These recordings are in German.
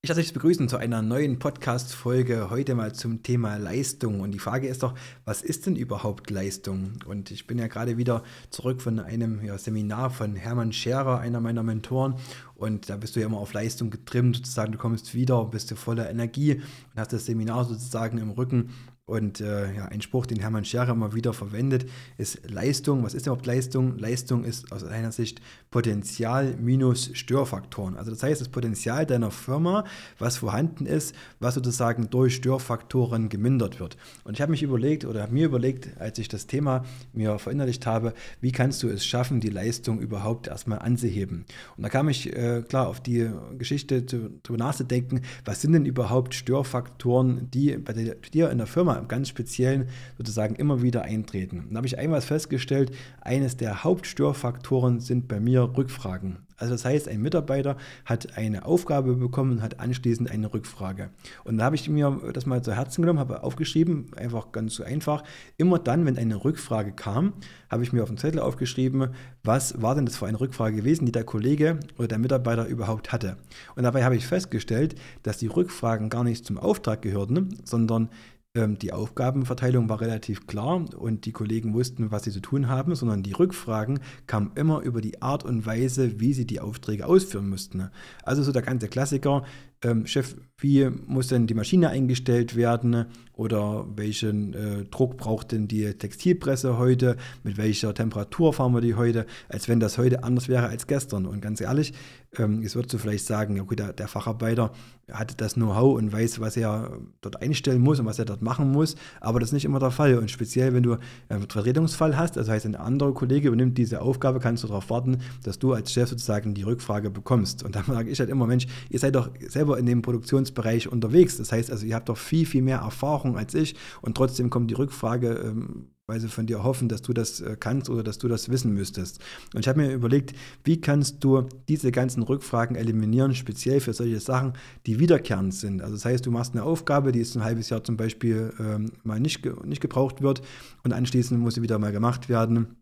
Ich lasse euch begrüßen zu einer neuen Podcast-Folge. Heute mal zum Thema Leistung. Und die Frage ist doch, was ist denn überhaupt Leistung? Und ich bin ja gerade wieder zurück von einem ja, Seminar von Hermann Scherer, einer meiner Mentoren. Und da bist du ja immer auf Leistung getrimmt, sozusagen. Du kommst wieder, bist du voller Energie und hast das Seminar sozusagen im Rücken. Und äh, ja, ein Spruch, den Hermann Scherer immer wieder verwendet, ist Leistung. Was ist überhaupt Leistung? Leistung ist aus einer Sicht Potenzial minus Störfaktoren. Also das heißt, das Potenzial deiner Firma, was vorhanden ist, was sozusagen durch Störfaktoren gemindert wird. Und ich habe mich überlegt oder habe mir überlegt, als ich das Thema mir verinnerlicht habe, wie kannst du es schaffen, die Leistung überhaupt erstmal anzuheben. Und da kam ich äh, klar auf die Geschichte darüber nachzudenken, was sind denn überhaupt Störfaktoren, die bei dir in der Firma ganz Speziellen sozusagen immer wieder eintreten. Da habe ich einmal festgestellt, eines der Hauptstörfaktoren sind bei mir Rückfragen. Also das heißt, ein Mitarbeiter hat eine Aufgabe bekommen und hat anschließend eine Rückfrage. Und da habe ich mir das mal zu Herzen genommen, habe aufgeschrieben, einfach ganz so einfach. Immer dann, wenn eine Rückfrage kam, habe ich mir auf dem Zettel aufgeschrieben, was war denn das für eine Rückfrage gewesen, die der Kollege oder der Mitarbeiter überhaupt hatte. Und dabei habe ich festgestellt, dass die Rückfragen gar nicht zum Auftrag gehörten, sondern die Aufgabenverteilung war relativ klar und die Kollegen wussten, was sie zu tun haben, sondern die Rückfragen kamen immer über die Art und Weise, wie sie die Aufträge ausführen mussten. Also so der ganze Klassiker, ähm, Chef, wie muss denn die Maschine eingestellt werden oder welchen äh, Druck braucht denn die Textilpresse heute, mit welcher Temperatur fahren wir die heute, als wenn das heute anders wäre als gestern. Und ganz ehrlich, ähm, jetzt würdest du vielleicht sagen, ja gut, der, der Facharbeiter hat das Know-how und weiß, was er dort einstellen muss und was er dort machen muss, aber das ist nicht immer der Fall. Und speziell, wenn du einen Vertretungsfall hast, das heißt, ein anderer Kollege übernimmt diese Aufgabe, kannst du darauf warten, dass du als Chef sozusagen die Rückfrage bekommst. Und dann sage ich halt immer, Mensch, ihr seid doch selber selber in dem Produktionsbereich unterwegs. Das heißt also, ihr habt doch viel, viel mehr Erfahrung als ich und trotzdem kommt die Rückfrage, ähm, weil sie von dir hoffen, dass du das äh, kannst oder dass du das wissen müsstest. Und ich habe mir überlegt, wie kannst du diese ganzen Rückfragen eliminieren, speziell für solche Sachen, die wiederkehrend sind. Also das heißt, du machst eine Aufgabe, die ist ein halbes Jahr zum Beispiel ähm, mal nicht, nicht gebraucht wird und anschließend muss sie wieder mal gemacht werden.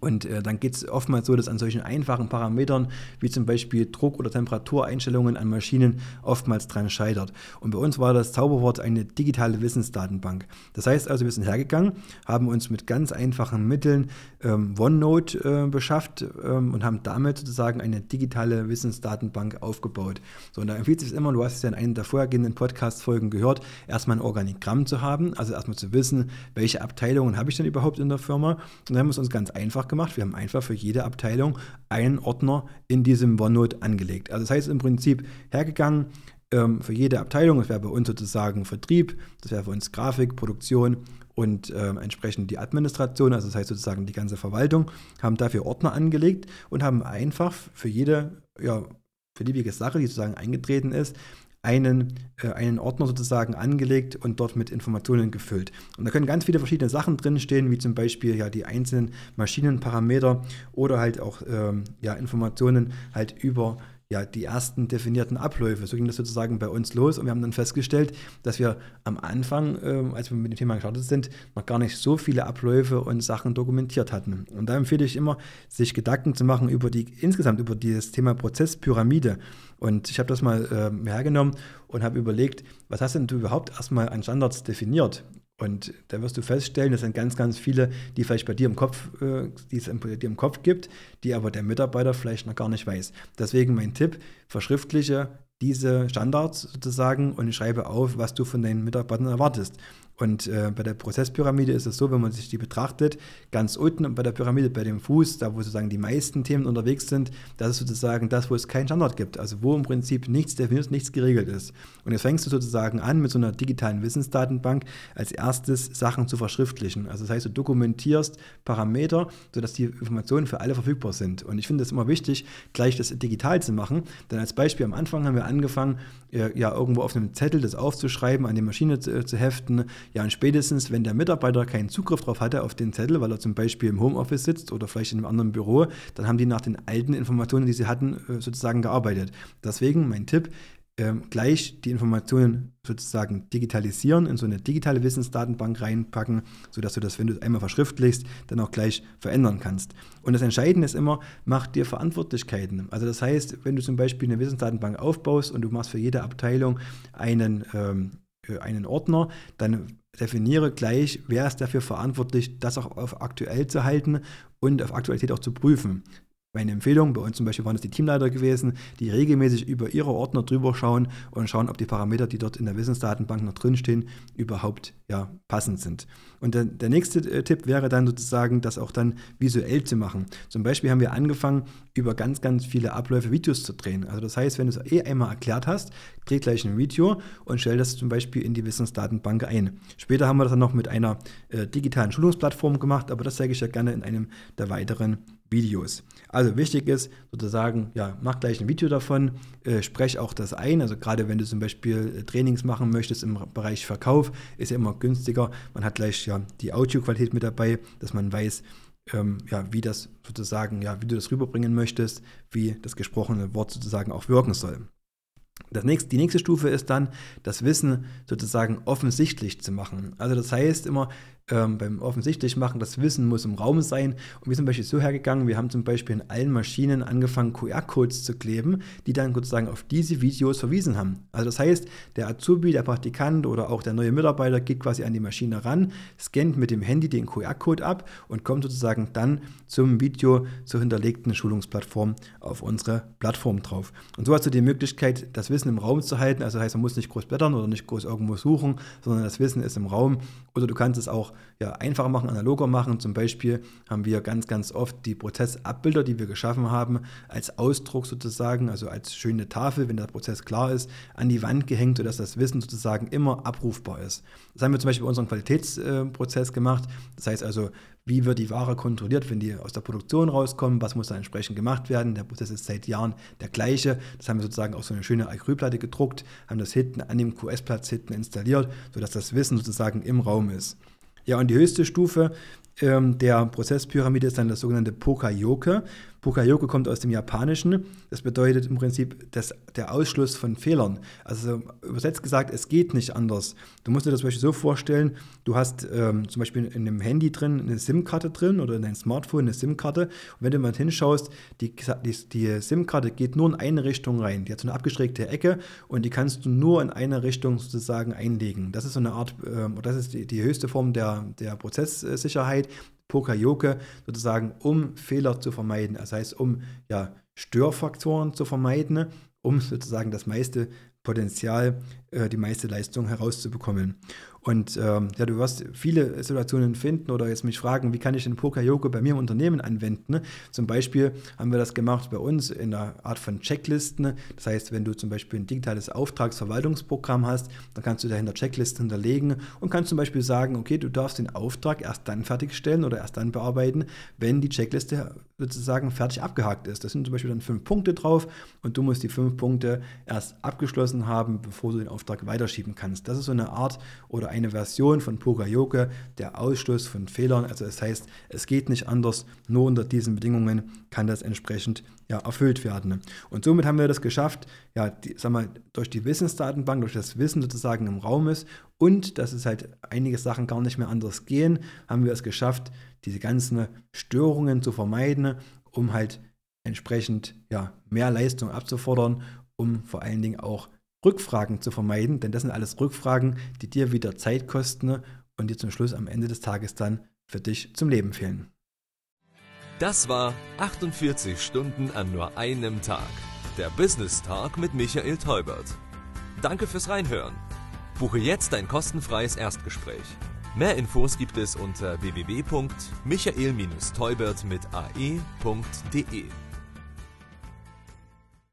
Und äh, dann geht es oftmals so, dass an solchen einfachen Parametern wie zum Beispiel Druck- oder Temperatureinstellungen an Maschinen oftmals dran scheitert. Und bei uns war das Zauberwort eine digitale Wissensdatenbank. Das heißt also, wir sind hergegangen, haben uns mit ganz einfachen Mitteln ähm, OneNote äh, beschafft ähm, und haben damit sozusagen eine digitale Wissensdatenbank aufgebaut. So, und da empfiehlt sich immer, du hast es ja in einem der vorhergehenden Podcast-Folgen gehört, erstmal ein Organigramm zu haben, also erstmal zu wissen, welche Abteilungen habe ich denn überhaupt in der Firma. Und dann haben wir es uns ganz einfach einfach gemacht. Wir haben einfach für jede Abteilung einen Ordner in diesem OneNote angelegt. Also das heißt im Prinzip hergegangen, ähm, für jede Abteilung, das wäre bei uns sozusagen Vertrieb, das wäre für uns Grafik, Produktion und äh, entsprechend die Administration, also das heißt sozusagen die ganze Verwaltung, haben dafür Ordner angelegt und haben einfach für jede ja, beliebige Sache, die sozusagen eingetreten ist, einen, äh, einen Ordner sozusagen angelegt und dort mit Informationen gefüllt. Und da können ganz viele verschiedene Sachen drinstehen, wie zum Beispiel ja die einzelnen Maschinenparameter oder halt auch ähm, ja, Informationen halt über ja, die ersten definierten Abläufe. So ging das sozusagen bei uns los und wir haben dann festgestellt, dass wir am Anfang, äh, als wir mit dem Thema gestartet sind, noch gar nicht so viele Abläufe und Sachen dokumentiert hatten. Und da empfehle ich immer, sich Gedanken zu machen über die insgesamt über dieses Thema Prozesspyramide. Und ich habe das mal äh, hergenommen und habe überlegt, was hast denn du überhaupt erstmal an Standards definiert? Und da wirst du feststellen, das sind ganz, ganz viele, die vielleicht bei dir im Kopf, äh, die es dir im Kopf gibt, die aber der Mitarbeiter vielleicht noch gar nicht weiß. Deswegen mein Tipp, verschriftliche diese Standards sozusagen und schreibe auf, was du von deinen Mitarbeitern erwartest. Und äh, bei der Prozesspyramide ist es so, wenn man sich die betrachtet, ganz unten bei der Pyramide, bei dem Fuß, da wo sozusagen die meisten Themen unterwegs sind, das ist sozusagen das, wo es keinen Standard gibt. Also wo im Prinzip nichts definiert, nichts geregelt ist. Und jetzt fängst du sozusagen an mit so einer digitalen Wissensdatenbank als erstes Sachen zu verschriftlichen. Also das heißt, du dokumentierst Parameter, sodass die Informationen für alle verfügbar sind. Und ich finde es immer wichtig, gleich das digital zu machen. Denn als Beispiel am Anfang haben wir angefangen, äh, ja irgendwo auf einem Zettel das aufzuschreiben, an die Maschine zu, äh, zu heften Ja, und spätestens, wenn der Mitarbeiter keinen Zugriff drauf hatte auf den Zettel, weil er zum Beispiel im Homeoffice sitzt oder vielleicht in einem anderen Büro, dann haben die nach den alten Informationen, die sie hatten, äh, sozusagen gearbeitet. Deswegen mein Tipp, ähm, gleich die Informationen sozusagen digitalisieren, in so eine digitale Wissensdatenbank reinpacken, sodass du das, wenn du es einmal verschriftlichst, dann auch gleich verändern kannst. Und das Entscheidende ist immer, mach dir Verantwortlichkeiten. Also das heißt, wenn du zum Beispiel eine Wissensdatenbank aufbaust und du machst für jede Abteilung einen, ähm, äh, einen Ordner, dann definiere gleich, wer ist dafür verantwortlich, das auch auf aktuell zu halten und auf Aktualität auch zu prüfen. Meine Empfehlung, bei uns zum Beispiel waren es die Teamleiter gewesen, die regelmäßig über ihre Ordner drüber schauen und schauen, ob die Parameter, die dort in der Wissensdatenbank noch drinstehen, überhaupt ja, passend sind. Und der, der nächste äh, Tipp wäre dann sozusagen, das auch dann visuell zu machen. Zum Beispiel haben wir angefangen, über ganz, ganz viele Abläufe Videos zu drehen. Also das heißt, wenn du es eh einmal erklärt hast, dreh gleich ein Video und stell das zum Beispiel in die Wissensdatenbank ein. Später haben wir das dann noch mit einer äh, digitalen Schulungsplattform gemacht, aber das zeige ich ja gerne in einem der weiteren Videos. Also wichtig ist sozusagen, ja, mach gleich ein Video davon, äh, sprech auch das ein. Also gerade wenn du zum Beispiel äh, Trainings machen möchtest im Bereich Verkauf, ist ja immer günstiger. Man hat gleich ja die Audioqualität mit dabei, dass man weiß, ähm, ja, wie das sozusagen, ja, wie du das rüberbringen möchtest, wie das gesprochene Wort sozusagen auch wirken soll. Das nächste, die nächste Stufe ist dann, das Wissen sozusagen offensichtlich zu machen. Also das heißt immer, ähm, beim offensichtlich machen, das Wissen muss im Raum sein. Und wir sind zum Beispiel so hergegangen, wir haben zum Beispiel in allen Maschinen angefangen, QR-Codes zu kleben, die dann sozusagen auf diese Videos verwiesen haben. Also das heißt, der Azubi, der Praktikant oder auch der neue Mitarbeiter geht quasi an die Maschine ran, scannt mit dem Handy den QR-Code ab und kommt sozusagen dann zum Video zur hinterlegten Schulungsplattform auf unsere Plattform drauf. Und so hast du die Möglichkeit, das Wissen im Raum zu halten. Also das heißt, man muss nicht groß blättern oder nicht groß irgendwo suchen, sondern das Wissen ist im Raum. Oder du kannst es auch ja, einfacher machen, analoger machen. Zum Beispiel haben wir ganz, ganz oft die Prozessabbilder, die wir geschaffen haben, als Ausdruck sozusagen, also als schöne Tafel, wenn der Prozess klar ist, an die Wand gehängt, sodass das Wissen sozusagen immer abrufbar ist. Das haben wir zum Beispiel bei unserem Qualitätsprozess gemacht. Das heißt also, wie wird die Ware kontrolliert, wenn die aus der Produktion rauskommen, was muss da entsprechend gemacht werden. Der Prozess ist seit Jahren der gleiche. Das haben wir sozusagen auf so eine schöne Acrylplatte gedruckt, haben das hinten an dem QS-Platz hinten installiert, sodass das Wissen sozusagen im Raum ist. Ja, und die höchste Stufe ähm, der Prozesspyramide ist dann das sogenannte Pokayoke. Pokayoke kommt aus dem Japanischen. Das bedeutet im Prinzip das, der Ausschluss von Fehlern. Also übersetzt gesagt, es geht nicht anders. Du musst dir das zum Beispiel so vorstellen, du hast ähm, zum Beispiel in einem Handy drin eine SIM-Karte drin oder in deinem Smartphone eine SIM-Karte. Und wenn du mal hinschaust, die, die, die SIM-Karte geht nur in eine Richtung rein. Die hat so eine abgestreckte Ecke und die kannst du nur in eine Richtung sozusagen einlegen. Das ist so eine Art, ähm, das ist die, die höchste Form der, der Prozesssicherheit. Pokayoke sozusagen, um Fehler zu vermeiden. Das heißt, um ja, Störfaktoren zu vermeiden, um sozusagen das meiste Potenzial, äh, die meiste Leistung herauszubekommen. Und ähm, ja, du wirst viele Situationen finden oder jetzt mich fragen, wie kann ich den Poker-Yoga bei mir im Unternehmen anwenden? Zum Beispiel haben wir das gemacht bei uns in einer Art von Checklisten. Das heißt, wenn du zum Beispiel ein digitales Auftragsverwaltungsprogramm hast, dann kannst du dahinter Checklisten hinterlegen und kannst zum Beispiel sagen, okay, du darfst den Auftrag erst dann fertigstellen oder erst dann bearbeiten, wenn die Checkliste sozusagen fertig abgehakt ist. Das sind zum Beispiel dann fünf Punkte drauf und du musst die fünf Punkte erst abgeschlossen haben, bevor du den Auftrag weiterschieben kannst. Das ist so eine Art oder eine Version von Pogayoke, der Ausschluss von Fehlern. Also das heißt, es geht nicht anders, nur unter diesen Bedingungen kann das entsprechend ja, erfüllt werden. Und somit haben wir das geschafft, ja, die, sag mal, durch die Wissensdatenbank, durch das Wissen sozusagen im Raum ist und dass es halt einige Sachen gar nicht mehr anders gehen, haben wir es geschafft, diese ganzen Störungen zu vermeiden, um halt entsprechend ja, mehr Leistung abzufordern, um vor allen Dingen auch Rückfragen zu vermeiden, denn das sind alles Rückfragen, die dir wieder Zeit kosten und dir zum Schluss am Ende des Tages dann für dich zum Leben fehlen. Das war 48 Stunden an nur einem Tag. Der Business Talk mit Michael Teubert. Danke fürs Reinhören. Buche jetzt ein kostenfreies Erstgespräch. Mehr Infos gibt es unter www.michael-teubert mit ae.de.